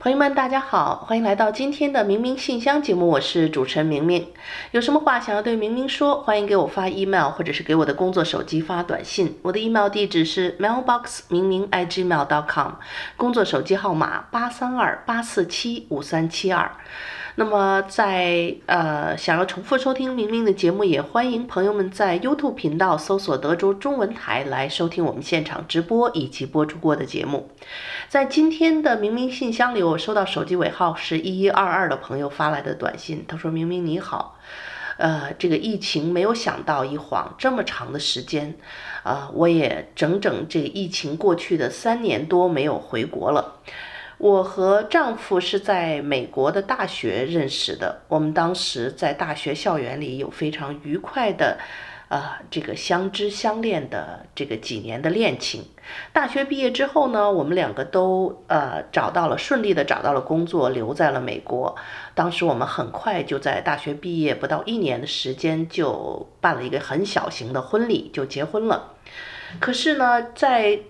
朋友们，大家好，欢迎来到今天的明明信箱节目，我是主持人明明。有什么话想要对明明说，欢迎给我发 email，或者是给我的工作手机发短信。我的 email 地址是 mailbox 明明 @gmail.com，工作手机号码八三二八四七五三七二。那么在呃想要重复收听明明的节目，也欢迎朋友们在 YouTube 频道搜索德州中文台来收听我们现场直播以及播出过的节目。在今天的明明信箱里，我收到手机尾号是一一二二的朋友发来的短信，他说：“明明你好，呃，这个疫情没有想到一晃这么长的时间，啊、呃，我也整整这个疫情过去的三年多没有回国了。”我和丈夫是在美国的大学认识的，我们当时在大学校园里有非常愉快的，呃，这个相知相恋的这个几年的恋情。大学毕业之后呢，我们两个都呃找到了顺利的找到了工作，留在了美国。当时我们很快就在大学毕业不到一年的时间就办了一个很小型的婚礼，就结婚了。可是呢，在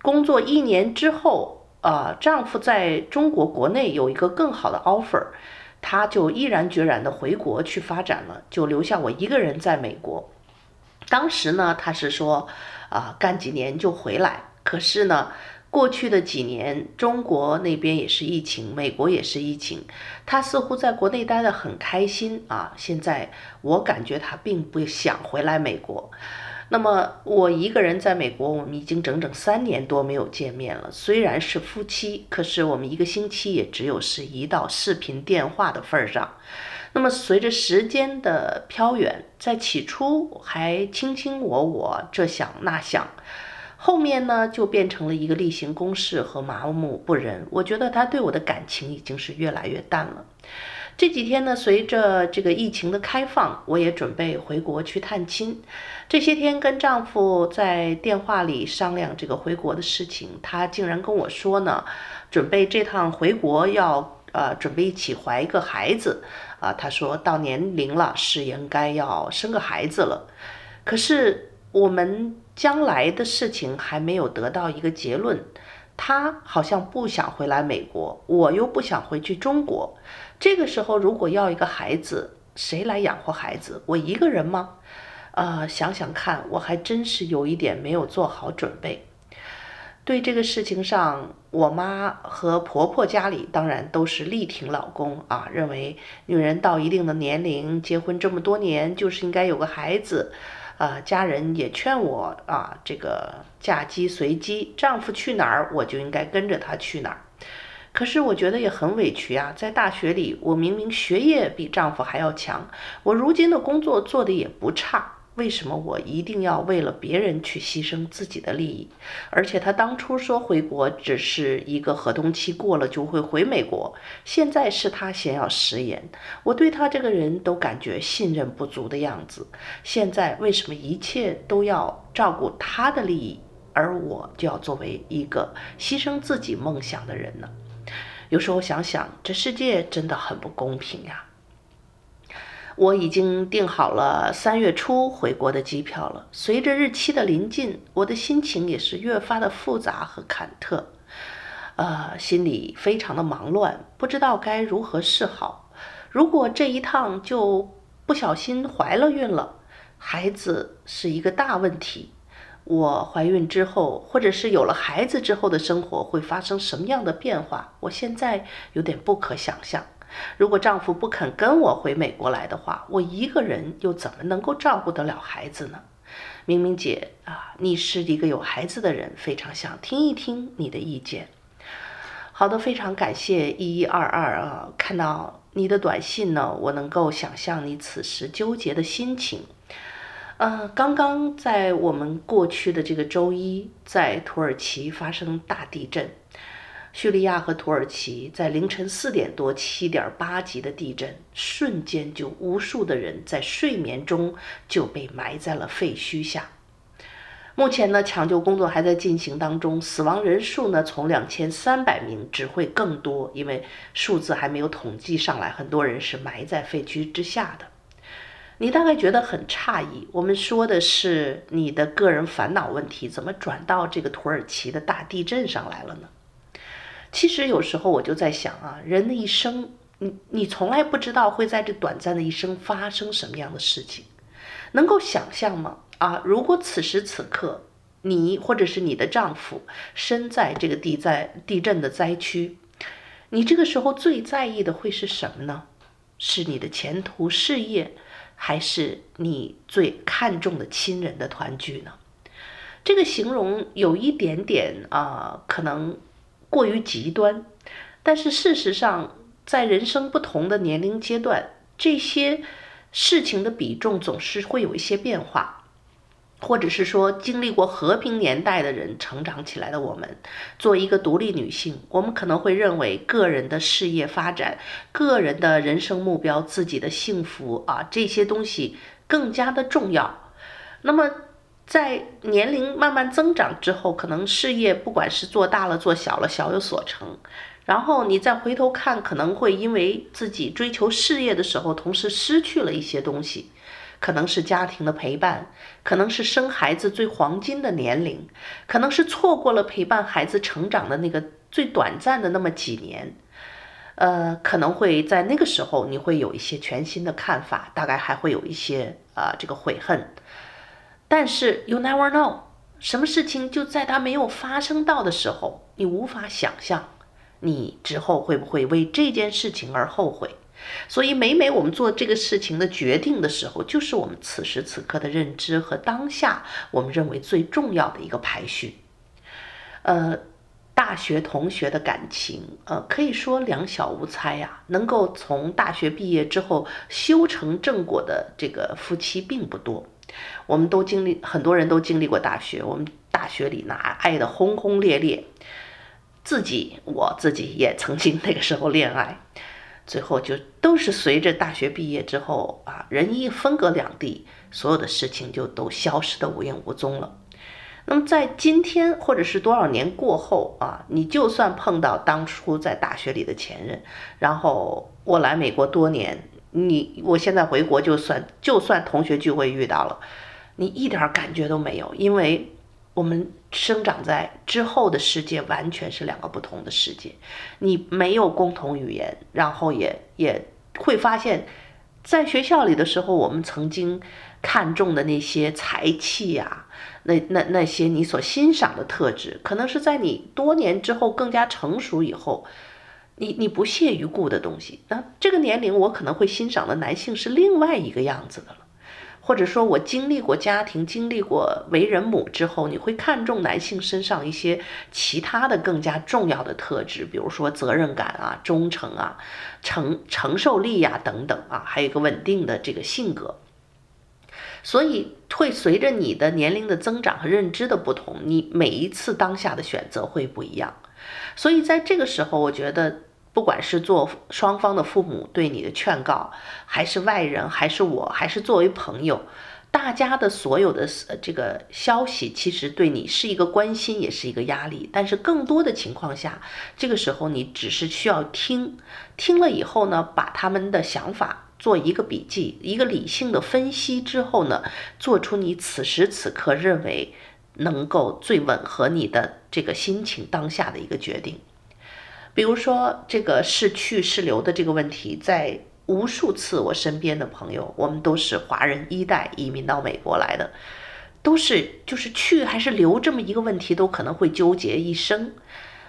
工作一年之后。呃，丈夫在中国国内有一个更好的 offer，他就毅然决然的回国去发展了，就留下我一个人在美国。当时呢，他是说，啊、干几年就回来。可是呢，过去的几年，中国那边也是疫情，美国也是疫情，他似乎在国内待得很开心啊。现在我感觉他并不想回来美国。那么我一个人在美国，我们已经整整三年多没有见面了。虽然是夫妻，可是我们一个星期也只有是一道视频电话的份儿上。那么随着时间的飘远，在起初还卿卿我我，这想那想，后面呢就变成了一个例行公事和麻木不仁。我觉得他对我的感情已经是越来越淡了。这几天呢，随着这个疫情的开放，我也准备回国去探亲。这些天跟丈夫在电话里商量这个回国的事情，他竟然跟我说呢，准备这趟回国要呃准备一起怀一个孩子啊。他说到年龄了，是应该要生个孩子了。可是我们将来的事情还没有得到一个结论。他好像不想回来美国，我又不想回去中国。这个时候，如果要一个孩子，谁来养活孩子？我一个人吗？呃，想想看，我还真是有一点没有做好准备。对这个事情上，我妈和婆婆家里当然都是力挺老公啊，认为女人到一定的年龄，结婚这么多年，就是应该有个孩子。啊，家人也劝我啊，这个嫁鸡随鸡，丈夫去哪儿，我就应该跟着他去哪儿。可是我觉得也很委屈啊，在大学里，我明明学业比丈夫还要强，我如今的工作做得也不差。为什么我一定要为了别人去牺牲自己的利益？而且他当初说回国只是一个合同期过了就会回美国，现在是他先要食言，我对他这个人都感觉信任不足的样子。现在为什么一切都要照顾他的利益，而我就要作为一个牺牲自己梦想的人呢？有时候想想，这世界真的很不公平呀。我已经订好了三月初回国的机票了。随着日期的临近，我的心情也是越发的复杂和忐忑，呃，心里非常的忙乱，不知道该如何是好。如果这一趟就不小心怀了孕了，孩子是一个大问题。我怀孕之后，或者是有了孩子之后的生活会发生什么样的变化？我现在有点不可想象。如果丈夫不肯跟我回美国来的话，我一个人又怎么能够照顾得了孩子呢？明明姐啊，你是一个有孩子的人，非常想听一听你的意见。好的，非常感谢一一二二啊，看到你的短信呢，我能够想象你此时纠结的心情。呃，刚刚在我们过去的这个周一，在土耳其发生大地震。叙利亚和土耳其在凌晨四点多，七点八级的地震，瞬间就无数的人在睡眠中就被埋在了废墟下。目前呢，抢救工作还在进行当中，死亡人数呢从两千三百名只会更多，因为数字还没有统计上来，很多人是埋在废墟之下的。你大概觉得很诧异，我们说的是你的个人烦恼问题，怎么转到这个土耳其的大地震上来了呢？其实有时候我就在想啊，人的一生，你你从来不知道会在这短暂的一生发生什么样的事情，能够想象吗？啊，如果此时此刻你或者是你的丈夫身在这个地灾地震的灾区，你这个时候最在意的会是什么呢？是你的前途事业，还是你最看重的亲人的团聚呢？这个形容有一点点啊，可能。过于极端，但是事实上，在人生不同的年龄阶段，这些事情的比重总是会有一些变化，或者是说，经历过和平年代的人成长起来的我们，作为一个独立女性，我们可能会认为个人的事业发展、个人的人生目标、自己的幸福啊，这些东西更加的重要。那么。在年龄慢慢增长之后，可能事业不管是做大了做小了，小有所成。然后你再回头看，可能会因为自己追求事业的时候，同时失去了一些东西，可能是家庭的陪伴，可能是生孩子最黄金的年龄，可能是错过了陪伴孩子成长的那个最短暂的那么几年。呃，可能会在那个时候，你会有一些全新的看法，大概还会有一些啊、呃，这个悔恨。但是 you never know，什么事情就在它没有发生到的时候，你无法想象，你之后会不会为这件事情而后悔。所以每每我们做这个事情的决定的时候，就是我们此时此刻的认知和当下我们认为最重要的一个排序。呃，大学同学的感情，呃，可以说两小无猜呀。能够从大学毕业之后修成正果的这个夫妻并不多。我们都经历，很多人都经历过大学。我们大学里那爱得轰轰烈烈，自己我自己也曾经那个时候恋爱，最后就都是随着大学毕业之后啊，人一分隔两地，所有的事情就都消失得无影无踪了。那么在今天或者是多少年过后啊，你就算碰到当初在大学里的前任，然后我来美国多年。你我现在回国，就算就算同学聚会遇到了，你一点感觉都没有，因为我们生长在之后的世界完全是两个不同的世界，你没有共同语言，然后也也会发现，在学校里的时候，我们曾经看重的那些才气呀，那那那些你所欣赏的特质，可能是在你多年之后更加成熟以后。你你不屑一顾的东西，那这个年龄我可能会欣赏的男性是另外一个样子的了，或者说我经历过家庭，经历过为人母之后，你会看重男性身上一些其他的更加重要的特质，比如说责任感啊、忠诚啊、承承受力呀、等等啊，还有一个稳定的这个性格，所以会随着你的年龄的增长和认知的不同，你每一次当下的选择会不一样，所以在这个时候，我觉得。不管是做双方的父母对你的劝告，还是外人，还是我，还是作为朋友，大家的所有的这个消息，其实对你是一个关心，也是一个压力。但是更多的情况下，这个时候你只是需要听，听了以后呢，把他们的想法做一个笔记，一个理性的分析之后呢，做出你此时此刻认为能够最吻合你的这个心情当下的一个决定。比如说，这个是去是留的这个问题，在无数次我身边的朋友，我们都是华人一代移民到美国来的，都是就是去还是留这么一个问题，都可能会纠结一生。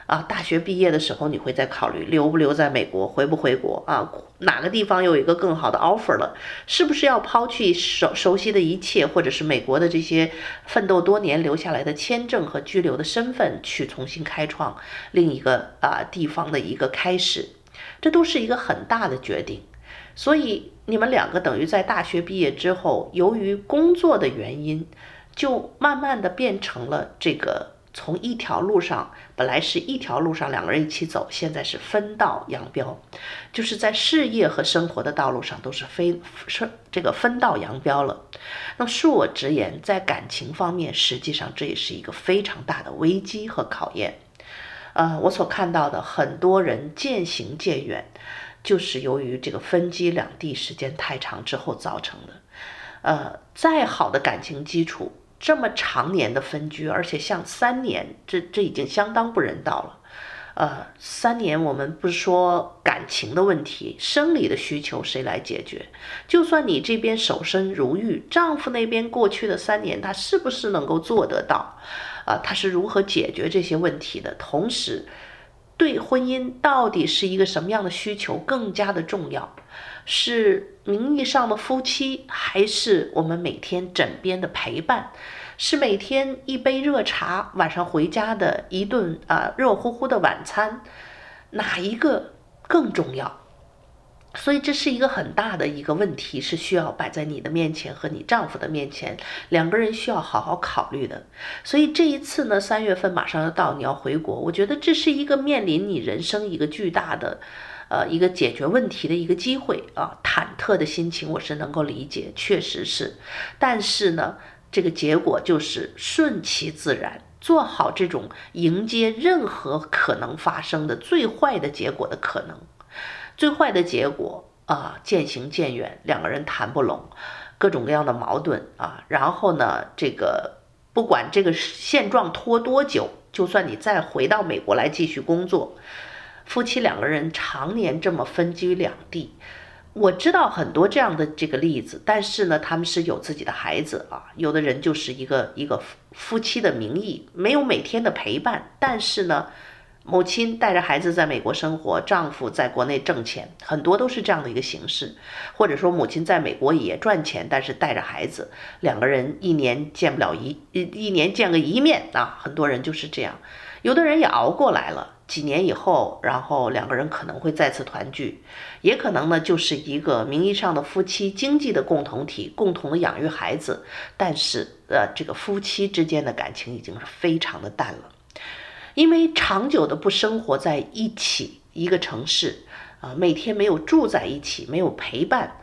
啊，大学毕业的时候，你会再考虑留不留在美国，回不回国啊？哪个地方有一个更好的 offer 了，是不是要抛去熟熟悉的一切，或者是美国的这些奋斗多年留下来的签证和居留的身份，去重新开创另一个啊地方的一个开始？这都是一个很大的决定。所以你们两个等于在大学毕业之后，由于工作的原因，就慢慢的变成了这个从一条路上，本来是一条路上两个人一起走，现在是分道扬镳，就是在事业和生活的道路上都是非是这个分道扬镳了。那恕我直言，在感情方面，实际上这也是一个非常大的危机和考验。呃，我所看到的很多人渐行渐远，就是由于这个分居两地时间太长之后造成的。呃，再好的感情基础，这么长年的分居，而且像三年，这这已经相当不人道了。呃，三年我们不是说感情的问题，生理的需求谁来解决？就算你这边守身如玉，丈夫那边过去的三年，他是不是能够做得到？啊、呃，他是如何解决这些问题的？同时，对婚姻到底是一个什么样的需求更加的重要？是名义上的夫妻，还是我们每天枕边的陪伴？是每天一杯热茶，晚上回家的一顿啊热乎乎的晚餐，哪一个更重要？所以这是一个很大的一个问题，是需要摆在你的面前和你丈夫的面前，两个人需要好好考虑的。所以这一次呢，三月份马上要到，你要回国，我觉得这是一个面临你人生一个巨大的，呃，一个解决问题的一个机会啊。忐忑的心情我是能够理解，确实是，但是呢。这个结果就是顺其自然，做好这种迎接任何可能发生的最坏的结果的可能。最坏的结果啊，渐行渐远，两个人谈不拢，各种各样的矛盾啊。然后呢，这个不管这个现状拖多久，就算你再回到美国来继续工作，夫妻两个人常年这么分居两地。我知道很多这样的这个例子，但是呢，他们是有自己的孩子啊。有的人就是一个一个夫夫妻的名义，没有每天的陪伴，但是呢，母亲带着孩子在美国生活，丈夫在国内挣钱，很多都是这样的一个形式。或者说，母亲在美国也赚钱，但是带着孩子，两个人一年见不了一一一年见个一面啊。很多人就是这样，有的人也熬过来了。几年以后，然后两个人可能会再次团聚，也可能呢就是一个名义上的夫妻，经济的共同体，共同的养育孩子。但是，呃，这个夫妻之间的感情已经是非常的淡了，因为长久的不生活在一起一个城市，啊，每天没有住在一起，没有陪伴。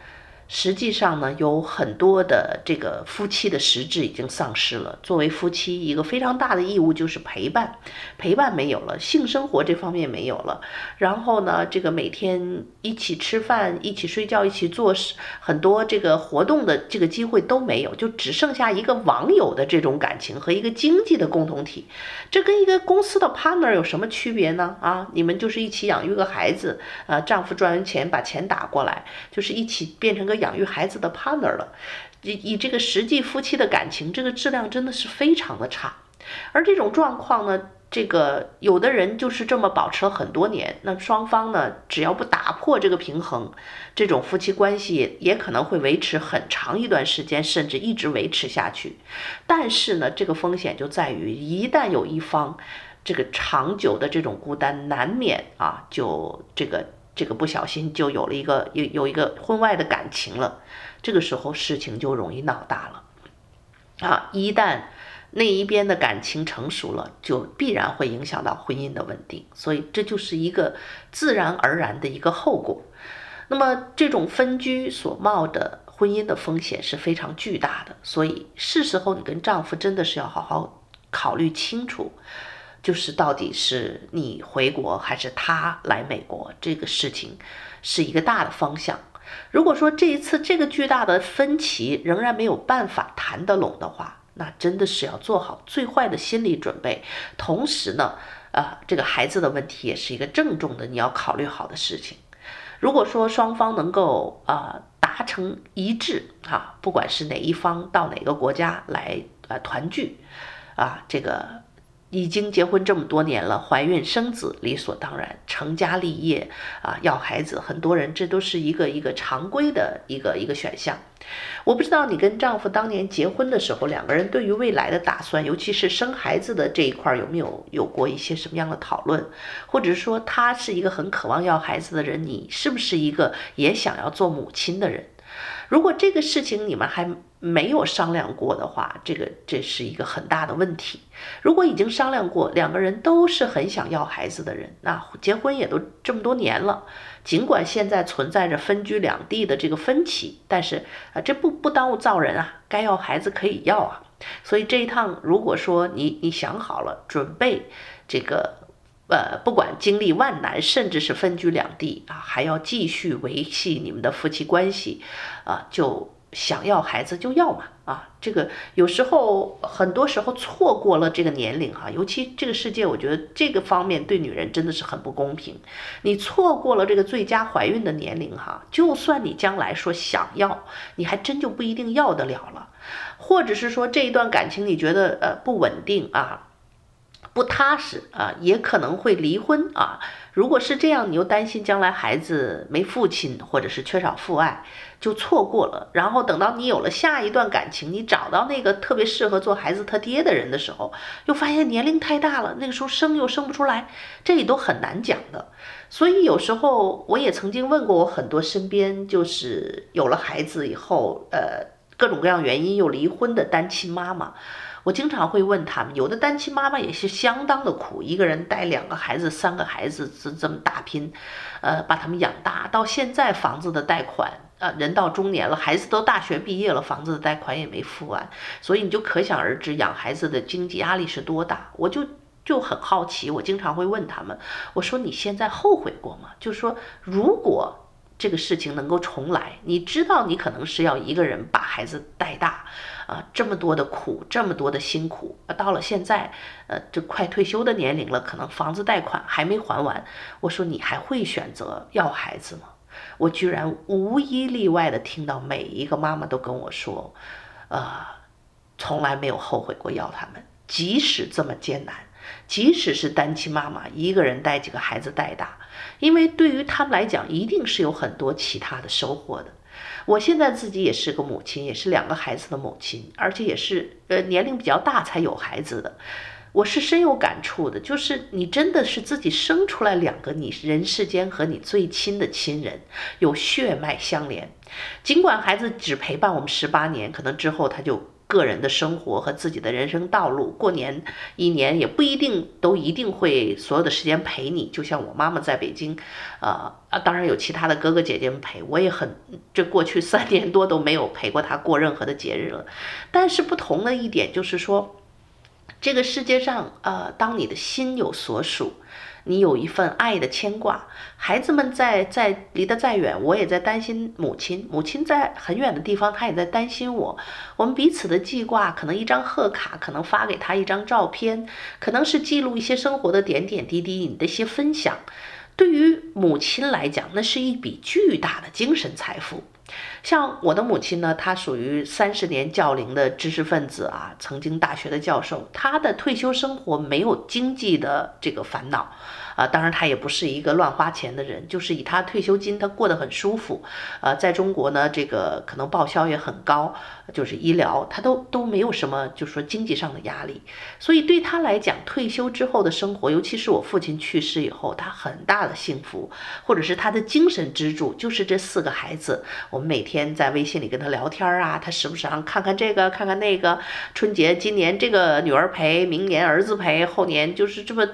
实际上呢，有很多的这个夫妻的实质已经丧失了。作为夫妻，一个非常大的义务就是陪伴，陪伴没有了，性生活这方面没有了。然后呢，这个每天一起吃饭、一起睡觉、一起做事很多这个活动的这个机会都没有，就只剩下一个网友的这种感情和一个经济的共同体。这跟一个公司的 partner 有什么区别呢？啊，你们就是一起养育个孩子，啊，丈夫赚完钱把钱打过来，就是一起变成个。养育孩子的 partner 了，以以这个实际夫妻的感情，这个质量真的是非常的差。而这种状况呢，这个有的人就是这么保持了很多年，那双方呢，只要不打破这个平衡，这种夫妻关系也可能会维持很长一段时间，甚至一直维持下去。但是呢，这个风险就在于，一旦有一方这个长久的这种孤单，难免啊，就这个。这个不小心就有了一个有有一个婚外的感情了，这个时候事情就容易闹大了，啊！一旦那一边的感情成熟了，就必然会影响到婚姻的稳定，所以这就是一个自然而然的一个后果。那么这种分居所冒的婚姻的风险是非常巨大的，所以是时候你跟丈夫真的是要好好考虑清楚。就是到底是你回国还是他来美国，这个事情是一个大的方向。如果说这一次这个巨大的分歧仍然没有办法谈得拢的话，那真的是要做好最坏的心理准备。同时呢，呃，这个孩子的问题也是一个郑重的你要考虑好的事情。如果说双方能够啊、达成一致啊，不管是哪一方到哪个国家来呃团聚啊，这个。已经结婚这么多年了，怀孕生子理所当然，成家立业啊，要孩子，很多人这都是一个一个常规的一个一个选项。我不知道你跟丈夫当年结婚的时候，两个人对于未来的打算，尤其是生孩子的这一块，有没有有过一些什么样的讨论？或者说，他是一个很渴望要孩子的人，你是不是一个也想要做母亲的人？如果这个事情你们还没有商量过的话，这个这是一个很大的问题。如果已经商量过，两个人都是很想要孩子的人，那结婚也都这么多年了，尽管现在存在着分居两地的这个分歧，但是啊，这不不耽误造人啊，该要孩子可以要啊。所以这一趟，如果说你你想好了，准备这个。呃，不管经历万难，甚至是分居两地啊，还要继续维系你们的夫妻关系，啊，就想要孩子就要嘛，啊，这个有时候很多时候错过了这个年龄哈，尤其这个世界，我觉得这个方面对女人真的是很不公平。你错过了这个最佳怀孕的年龄哈，就算你将来说想要，你还真就不一定要得了了，或者是说这一段感情你觉得呃不稳定啊。不踏实啊，也可能会离婚啊。如果是这样，你又担心将来孩子没父亲，或者是缺少父爱，就错过了。然后等到你有了下一段感情，你找到那个特别适合做孩子他爹的人的时候，又发现年龄太大了，那个时候生又生不出来，这也都很难讲的。所以有时候我也曾经问过我很多身边就是有了孩子以后，呃，各种各样原因又离婚的单亲妈妈。我经常会问他们，有的单亲妈妈也是相当的苦，一个人带两个孩子、三个孩子，这这么打拼，呃，把他们养大，到现在房子的贷款，呃，人到中年了，孩子都大学毕业了，房子的贷款也没付完，所以你就可想而知养孩子的经济压力是多大。我就就很好奇，我经常会问他们，我说你现在后悔过吗？就说如果。这个事情能够重来，你知道你可能是要一个人把孩子带大，啊，这么多的苦，这么多的辛苦，啊，到了现在，呃，这快退休的年龄了，可能房子贷款还没还完，我说你还会选择要孩子吗？我居然无一例外的听到每一个妈妈都跟我说，呃，从来没有后悔过要他们，即使这么艰难。即使是单亲妈妈一个人带几个孩子带大，因为对于他们来讲，一定是有很多其他的收获的。我现在自己也是个母亲，也是两个孩子的母亲，而且也是呃年龄比较大才有孩子的。我是深有感触的，就是你真的是自己生出来两个你人世间和你最亲的亲人，有血脉相连。尽管孩子只陪伴我们十八年，可能之后他就。个人的生活和自己的人生道路，过年一年也不一定都一定会所有的时间陪你。就像我妈妈在北京，呃啊，当然有其他的哥哥姐姐们陪，我也很，这过去三年多都没有陪过她过任何的节日了。但是不同的一点就是说，这个世界上，呃，当你的心有所属。你有一份爱的牵挂，孩子们在在离得再远，我也在担心母亲；母亲在很远的地方，她也在担心我。我们彼此的记挂，可能一张贺卡，可能发给她一张照片，可能是记录一些生活的点点滴滴，你的一些分享。对于母亲来讲，那是一笔巨大的精神财富。像我的母亲呢，她属于三十年教龄的知识分子啊，曾经大学的教授，她的退休生活没有经济的这个烦恼。啊，当然他也不是一个乱花钱的人，就是以他退休金，他过得很舒服。呃，在中国呢，这个可能报销也很高，就是医疗他都都没有什么，就是说经济上的压力。所以对他来讲，退休之后的生活，尤其是我父亲去世以后，他很大的幸福，或者是他的精神支柱，就是这四个孩子。我们每天在微信里跟他聊天啊，他时不时啊看看这个，看看那个。春节今年这个女儿陪，明年儿子陪，后年就是这么，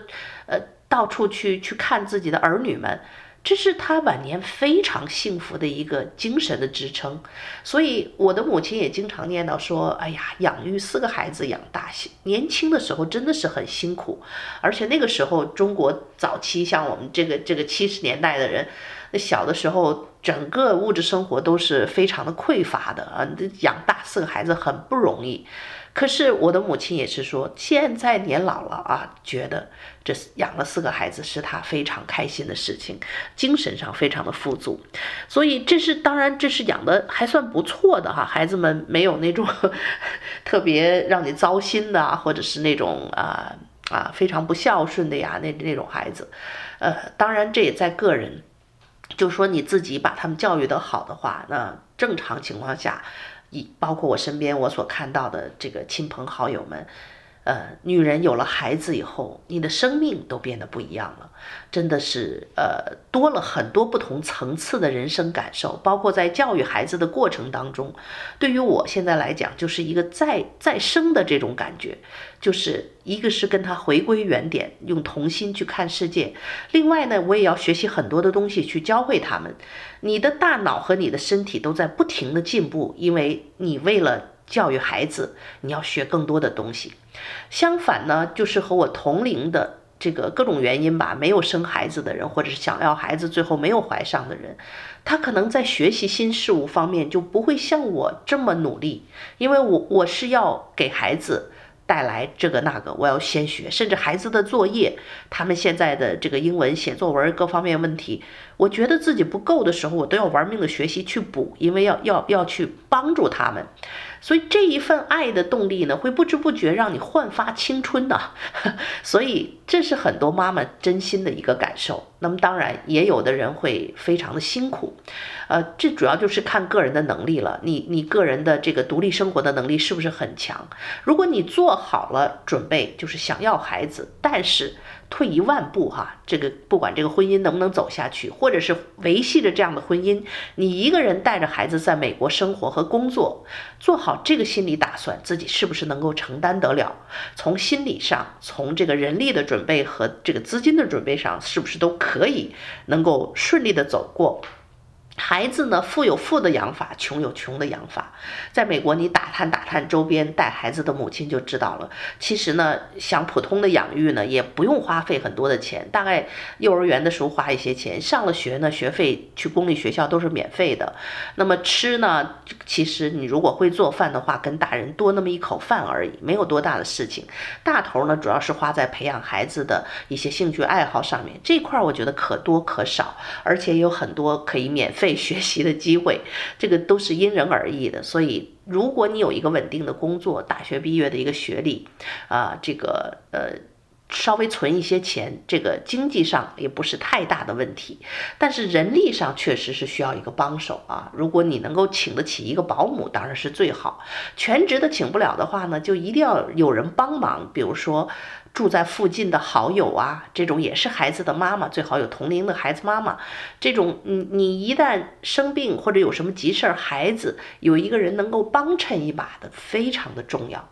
呃。到处去去看自己的儿女们，这是他晚年非常幸福的一个精神的支撑。所以我的母亲也经常念叨说：“哎呀，养育四个孩子养大，年轻的时候真的是很辛苦。而且那个时候中国早期像我们这个这个七十年代的人，那小的时候整个物质生活都是非常的匮乏的啊，养大四个孩子很不容易。”可是我的母亲也是说，现在年老了啊，觉得这养了四个孩子是她非常开心的事情，精神上非常的富足，所以这是当然，这是养的还算不错的哈，孩子们没有那种特别让你糟心的啊，或者是那种啊啊，非常不孝顺的呀，那那种孩子，呃，当然这也在个人，就说你自己把他们教育得好的话，那正常情况下，以包括我身边我所看到的这个亲朋好友们。呃，女人有了孩子以后，你的生命都变得不一样了，真的是呃多了很多不同层次的人生感受，包括在教育孩子的过程当中，对于我现在来讲，就是一个再再生的这种感觉，就是一个是跟他回归原点，用童心去看世界，另外呢，我也要学习很多的东西去教会他们，你的大脑和你的身体都在不停的进步，因为你为了。教育孩子，你要学更多的东西。相反呢，就是和我同龄的这个各种原因吧，没有生孩子的人，或者是想要孩子最后没有怀上的人，他可能在学习新事物方面就不会像我这么努力，因为我我是要给孩子。带来这个那个，我要先学，甚至孩子的作业，他们现在的这个英文写作文各方面问题，我觉得自己不够的时候，我都要玩命的学习去补，因为要要要去帮助他们，所以这一份爱的动力呢，会不知不觉让你焕发青春的，所以这是很多妈妈真心的一个感受。那么当然，也有的人会非常的辛苦，呃，这主要就是看个人的能力了。你你个人的这个独立生活的能力是不是很强？如果你做好了准备，就是想要孩子，但是。退一万步哈，这个不管这个婚姻能不能走下去，或者是维系着这样的婚姻，你一个人带着孩子在美国生活和工作，做好这个心理打算，自己是不是能够承担得了？从心理上，从这个人力的准备和这个资金的准备上，是不是都可以能够顺利的走过？孩子呢，富有富的养法，穷有穷的养法。在美国，你打探打探周边带孩子的母亲就知道了。其实呢，像普通的养育呢，也不用花费很多的钱。大概幼儿园的时候花一些钱，上了学呢，学费去公立学校都是免费的。那么吃呢，其实你如果会做饭的话，跟大人多那么一口饭而已，没有多大的事情。大头呢，主要是花在培养孩子的一些兴趣爱好上面。这块儿我觉得可多可少，而且有很多可以免费。费学习的机会，这个都是因人而异的。所以，如果你有一个稳定的工作，大学毕业的一个学历，啊，这个呃，稍微存一些钱，这个经济上也不是太大的问题。但是人力上确实是需要一个帮手啊。如果你能够请得起一个保姆，当然是最好。全职的请不了的话呢，就一定要有人帮忙，比如说。住在附近的好友啊，这种也是孩子的妈妈，最好有同龄的孩子妈妈。这种，你你一旦生病或者有什么急事儿，孩子有一个人能够帮衬一把的，非常的重要。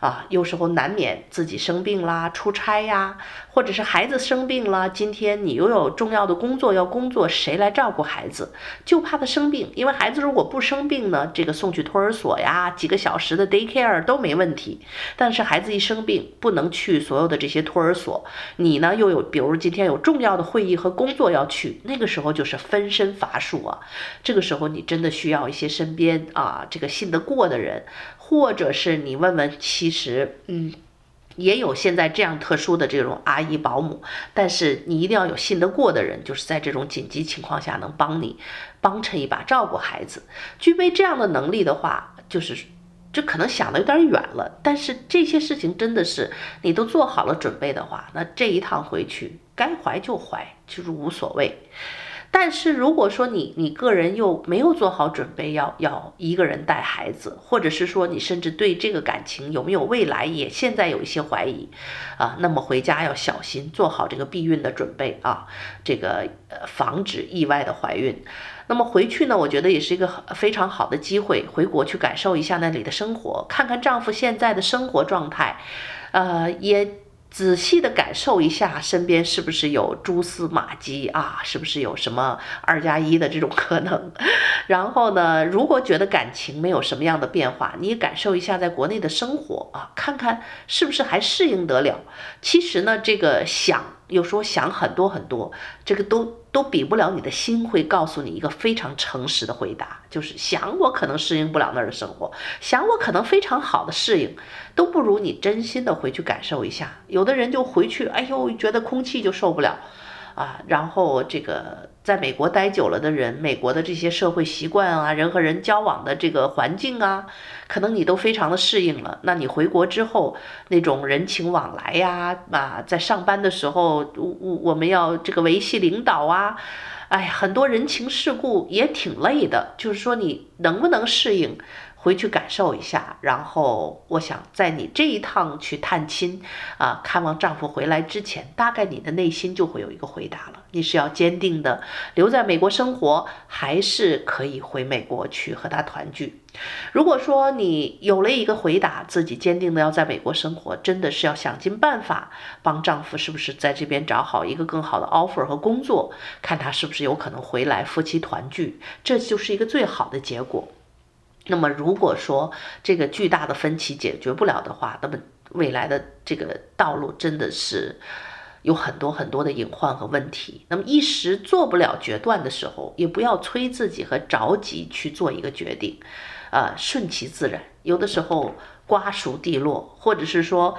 啊，有时候难免自己生病啦，出差呀，或者是孩子生病了，今天你又有重要的工作要工作，谁来照顾孩子？就怕他生病，因为孩子如果不生病呢，这个送去托儿所呀，几个小时的 daycare 都没问题。但是孩子一生病，不能去所有的这些托儿所，你呢又有，比如今天有重要的会议和工作要去，那个时候就是分身乏术啊。这个时候你真的需要一些身边啊，这个信得过的人。或者是你问问，其实，嗯，也有现在这样特殊的这种阿姨保姆，但是你一定要有信得过的人，就是在这种紧急情况下能帮你帮衬一把，照顾孩子。具备这样的能力的话，就是这可能想的有点远了，但是这些事情真的是你都做好了准备的话，那这一趟回去该怀就怀，就是无所谓。但是如果说你你个人又没有做好准备要，要一个人带孩子，或者是说你甚至对这个感情有没有未来也现在有一些怀疑，啊，那么回家要小心，做好这个避孕的准备啊，这个呃防止意外的怀孕。那么回去呢，我觉得也是一个非常好的机会，回国去感受一下那里的生活，看看丈夫现在的生活状态，呃也。仔细的感受一下，身边是不是有蛛丝马迹啊？是不是有什么二加一的这种可能？然后呢，如果觉得感情没有什么样的变化，你也感受一下在国内的生活啊，看看是不是还适应得了。其实呢，这个想。有时候想很多很多，这个都都比不了你的心会告诉你一个非常诚实的回答，就是想我可能适应不了那儿的生活，想我可能非常好的适应，都不如你真心的回去感受一下。有的人就回去，哎呦，觉得空气就受不了，啊，然后这个在美国待久了的人，美国的这些社会习惯啊，人和人交往的这个环境啊，可能你都非常的适应了。那你回国之后，那种人情往来呀，啊，在上班的时候，我我们要这个维系领导啊，哎，很多人情世故也挺累的。就是说，你能不能适应？回去感受一下，然后我想在你这一趟去探亲啊，看望丈夫回来之前，大概你的内心就会有一个回答了。你是要坚定的留在美国生活，还是可以回美国去和他团聚？如果说你有了一个回答，自己坚定的要在美国生活，真的是要想尽办法帮丈夫是不是在这边找好一个更好的 offer 和工作，看他是不是有可能回来夫妻团聚，这就是一个最好的结果。那么，如果说这个巨大的分歧解决不了的话，那么未来的这个道路真的是有很多很多的隐患和问题。那么一时做不了决断的时候，也不要催自己和着急去做一个决定，啊，顺其自然。有的时候瓜熟蒂落，或者是说。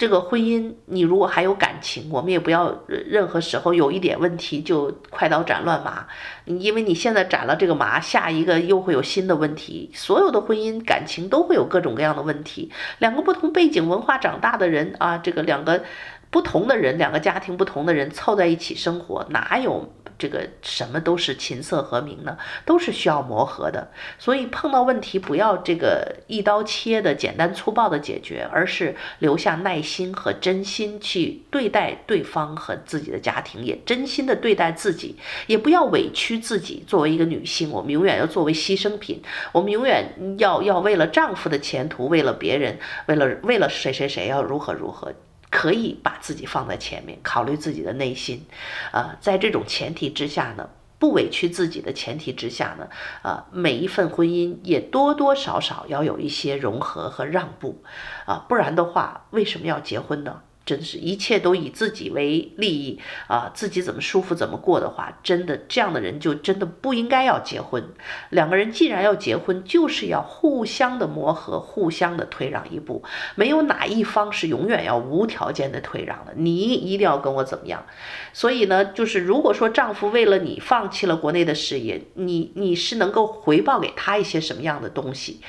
这个婚姻，你如果还有感情，我们也不要任何时候有一点问题就快刀斩乱麻。因为你现在斩了这个麻，下一个又会有新的问题。所有的婚姻感情都会有各种各样的问题。两个不同背景文化长大的人啊，这个两个不同的人，两个家庭不同的人凑在一起生活，哪有？这个什么都是琴瑟和鸣呢，都是需要磨合的。所以碰到问题不要这个一刀切的简单粗暴的解决，而是留下耐心和真心去对待对方和自己的家庭，也真心的对待自己，也不要委屈自己。作为一个女性，我们永远要作为牺牲品，我们永远要要为了丈夫的前途，为了别人，为了为了谁谁谁要如何如何。可以把自己放在前面，考虑自己的内心，啊、在这种前提之下呢，不委屈自己的前提之下呢，啊、每一份婚姻也多多少少要有一些融合和让步，啊、不然的话，为什么要结婚呢？真是一切都以自己为利益啊，自己怎么舒服怎么过的话，真的这样的人就真的不应该要结婚。两个人既然要结婚，就是要互相的磨合，互相的退让一步，没有哪一方是永远要无条件的退让的。你一定要跟我怎么样？所以呢，就是如果说丈夫为了你放弃了国内的事业，你你是能够回报给他一些什么样的东西？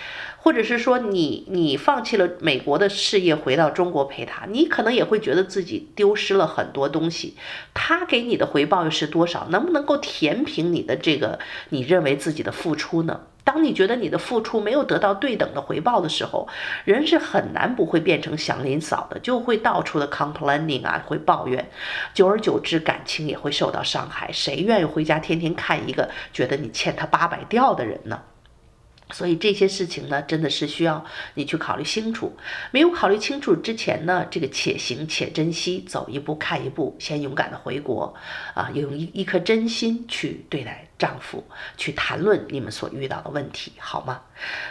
或者是说你你放弃了美国的事业，回到中国陪他，你可能也会觉得自己丢失了很多东西。他给你的回报又是多少？能不能够填平你的这个你认为自己的付出呢？当你觉得你的付出没有得到对等的回报的时候，人是很难不会变成祥林嫂的，就会到处的 complaining 啊，会抱怨，久而久之感情也会受到伤害。谁愿意回家天天看一个觉得你欠他八百吊的人呢？所以这些事情呢，真的是需要你去考虑清楚。没有考虑清楚之前呢，这个且行且珍惜，走一步看一步，先勇敢的回国，啊，用一一颗真心去对待丈夫，去谈论你们所遇到的问题，好吗？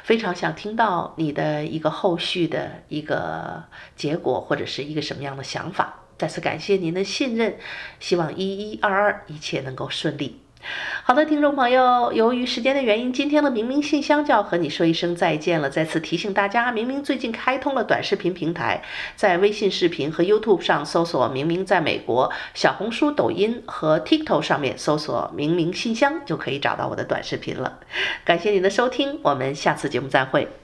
非常想听到你的一个后续的一个结果，或者是一个什么样的想法。再次感谢您的信任，希望一一二二一切能够顺利。好的，听众朋友，由于时间的原因，今天的明明信箱就要和你说一声再见了。再次提醒大家，明明最近开通了短视频平台，在微信视频和 YouTube 上搜索“明明在美国”，小红书、抖音和 TikTok 上面搜索“明明信箱”就可以找到我的短视频了。感谢您的收听，我们下次节目再会。